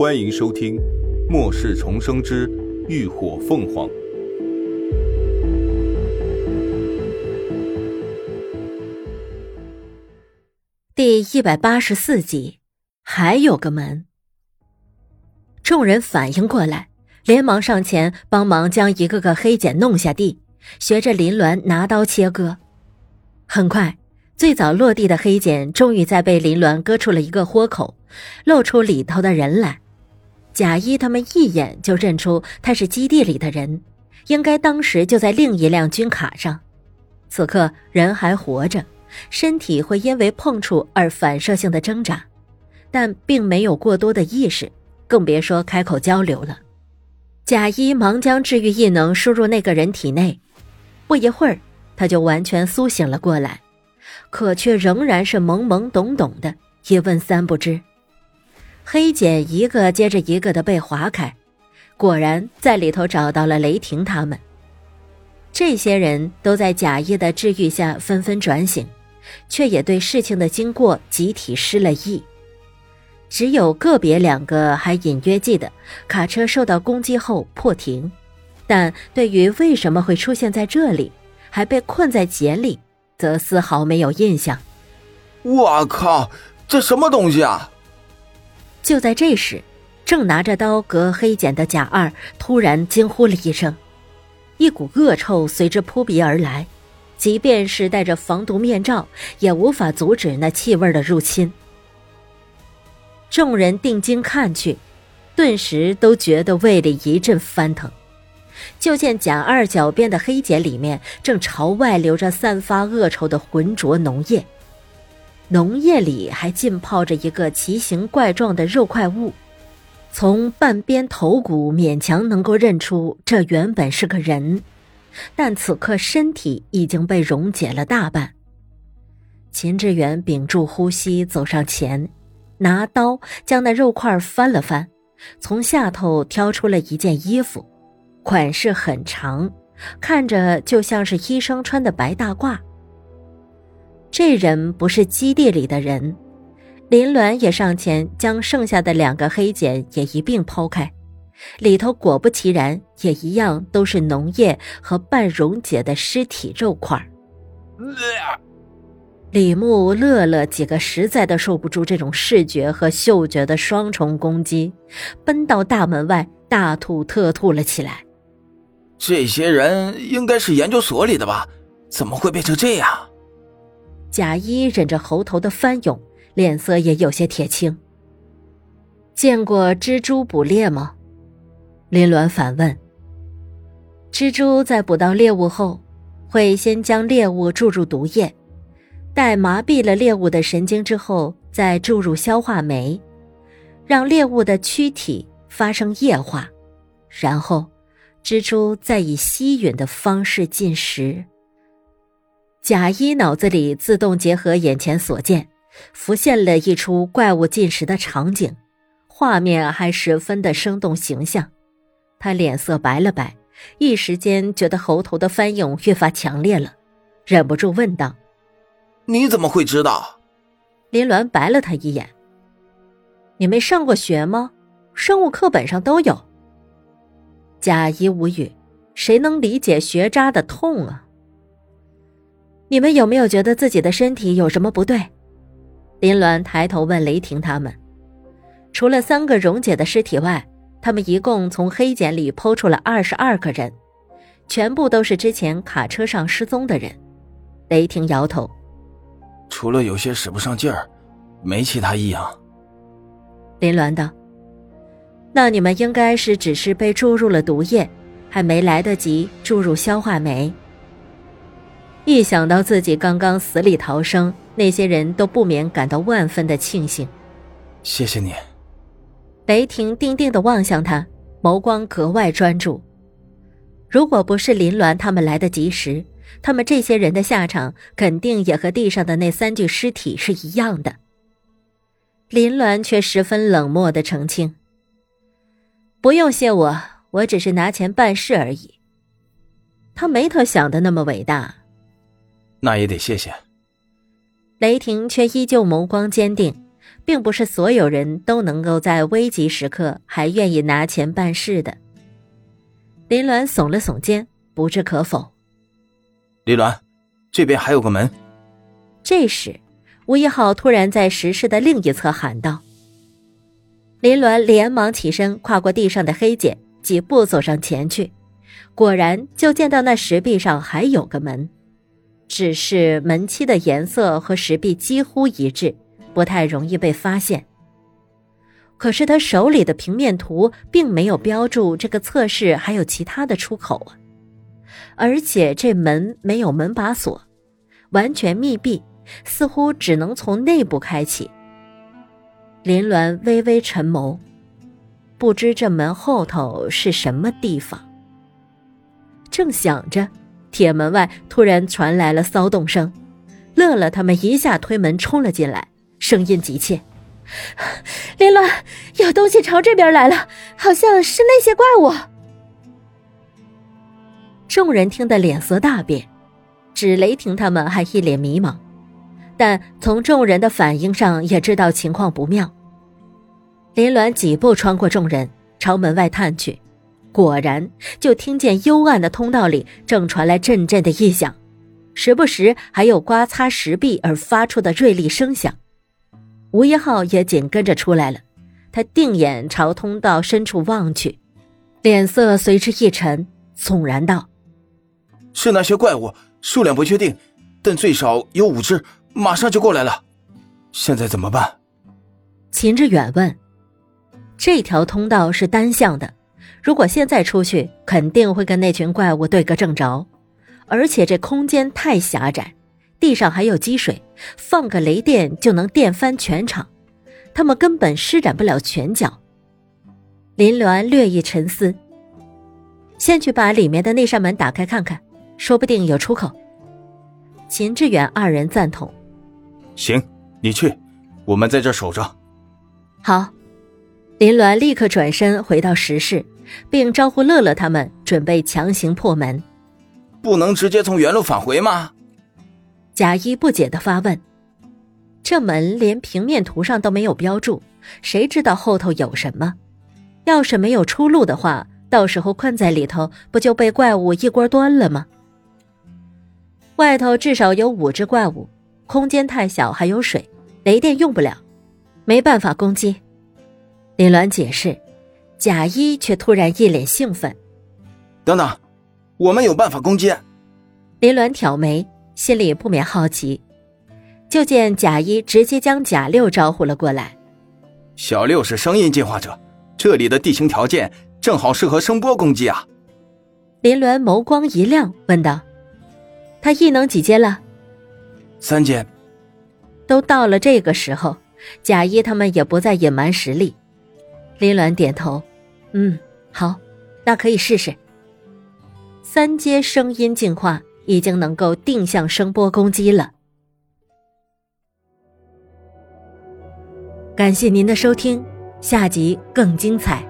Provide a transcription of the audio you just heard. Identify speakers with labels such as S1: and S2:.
S1: 欢迎收听《末世重生之浴火凤凰》
S2: 第一百八十四集。还有个门。众人反应过来，连忙上前帮忙将一个个黑茧弄下地，学着林鸾拿刀切割。很快。最早落地的黑茧终于在被林鸾割出了一个豁口，露出里头的人来。贾一他们一眼就认出他是基地里的人，应该当时就在另一辆军卡上。此刻人还活着，身体会因为碰触而反射性的挣扎，但并没有过多的意识，更别说开口交流了。贾一忙将治愈异能输入那个人体内，不一会儿他就完全苏醒了过来。可却仍然是懵懵懂懂的，一问三不知。黑茧一个接着一个的被划开，果然在里头找到了雷霆他们。这些人都在贾一的治愈下纷纷转醒，却也对事情的经过集体失了忆。只有个别两个还隐约记得卡车受到攻击后破停，但对于为什么会出现在这里，还被困在茧里。则丝毫没有印象。
S3: 我靠，这什么东西啊！
S2: 就在这时，正拿着刀割黑茧的贾二突然惊呼了一声，一股恶臭随之扑鼻而来，即便是戴着防毒面罩，也无法阻止那气味的入侵。众人定睛看去，顿时都觉得胃里一阵翻腾。就见贾二脚边的黑茧里面正朝外流着散发恶臭的浑浊浓液，浓液里还浸泡着一个奇形怪状的肉块物，从半边头骨勉强能够认出这原本是个人，但此刻身体已经被溶解了大半。秦志远屏住呼吸走上前，拿刀将那肉块翻了翻，从下头挑出了一件衣服。款式很长，看着就像是医生穿的白大褂。这人不是基地里的人，林鸾也上前将剩下的两个黑茧也一并剖开，里头果不其然，也一样都是脓液和半溶解的尸体肉块。李牧、乐乐几个实在的受不住这种视觉和嗅觉的双重攻击，奔到大门外大吐特吐了起来。
S3: 这些人应该是研究所里的吧？怎么会变成这样？
S2: 贾一忍着喉头的翻涌，脸色也有些铁青。见过蜘蛛捕猎吗？林鸾反问。蜘蛛在捕到猎物后，会先将猎物注入毒液，待麻痹了猎物的神经之后，再注入消化酶，让猎物的躯体发生液化，然后。蜘蛛再以吸吮的方式进食。贾一脑子里自动结合眼前所见，浮现了一出怪物进食的场景，画面还十分的生动形象。他脸色白了白，一时间觉得喉头的翻涌越发强烈了，忍不住问道：“
S3: 你怎么会知道？”
S2: 林鸾白了他一眼：“你没上过学吗？生物课本上都有。”贾一无语，谁能理解学渣的痛啊？你们有没有觉得自己的身体有什么不对？林鸾抬头问雷霆他们。除了三个溶解的尸体外，他们一共从黑茧里剖出了二十二个人，全部都是之前卡车上失踪的人。雷霆摇头，
S3: 除了有些使不上劲儿，没其他异样。
S2: 林鸾道。那你们应该是只是被注入了毒液，还没来得及注入消化酶。一想到自己刚刚死里逃生，那些人都不免感到万分的庆幸。
S3: 谢谢你。
S2: 雷霆定定的望向他，眸光格外专注。如果不是林鸾他们来得及时，他们这些人的下场肯定也和地上的那三具尸体是一样的。林鸾却十分冷漠的澄清。不用谢我，我只是拿钱办事而已。他没他想的那么伟大。
S3: 那也得谢谢。
S2: 雷霆却依旧眸光坚定，并不是所有人都能够在危急时刻还愿意拿钱办事的。林鸾耸了耸肩，不置可否。
S3: 林鸾，这边还有个门。
S2: 这时，吴一浩突然在石室的另一侧喊道：“林鸾，连忙起身，跨过地上的黑茧，几步走上前去。果然，就见到那石壁上还有个门，只是门漆的颜色和石壁几乎一致。”不太容易被发现。可是他手里的平面图并没有标注这个测试还有其他的出口啊，而且这门没有门把锁，完全密闭，似乎只能从内部开启。林鸾微微沉眸，不知这门后头是什么地方。正想着，铁门外突然传来了骚动声，乐乐他们一下推门冲了进来。声音急切，林鸾，有东西朝这边来了，好像是那些怪物。众人听得脸色大变，只雷霆他们还一脸迷茫，但从众人的反应上也知道情况不妙。林鸾几步穿过众人，朝门外探去，果然就听见幽暗的通道里正传来阵阵的异响，时不时还有刮擦石壁而发出的锐利声响。吴一浩也紧跟着出来了，他定眼朝通道深处望去，脸色随之一沉，悚然道：“
S3: 是那些怪物，数量不确定，但最少有五只，马上就过来了。现在怎么办？”
S2: 秦志远问：“这条通道是单向的，如果现在出去，肯定会跟那群怪物对个正着，而且这空间太狭窄。”地上还有积水，放个雷电就能电翻全场，他们根本施展不了拳脚。林鸾略一沉思，先去把里面的那扇门打开看看，说不定有出口。秦志远二人赞同。
S3: 行，你去，我们在这守着。
S2: 好，林鸾立刻转身回到石室，并招呼乐乐他们准备强行破门。
S3: 不能直接从原路返回吗？
S2: 贾一不解的发问：“这门连平面图上都没有标注，谁知道后头有什么？要是没有出路的话，到时候困在里头，不就被怪物一锅端了吗？外头至少有五只怪物，空间太小，还有水，雷电用不了，没办法攻击。”林鸾解释，贾一却突然一脸兴奋：“
S3: 等等，我们有办法攻击！”
S2: 林鸾挑眉。心里不免好奇，就见贾一直接将贾六招呼了过来。
S3: 小六是声音进化者，这里的地形条件正好适合声波攻击啊！
S2: 林鸾眸光一亮，问道：“他异能几阶了？”
S3: 三阶。
S2: 都到了这个时候，贾一他们也不再隐瞒实力。林鸾点头：“嗯，好，那可以试试。三阶声音进化。”已经能够定向声波攻击了。感谢您的收听，下集更精彩。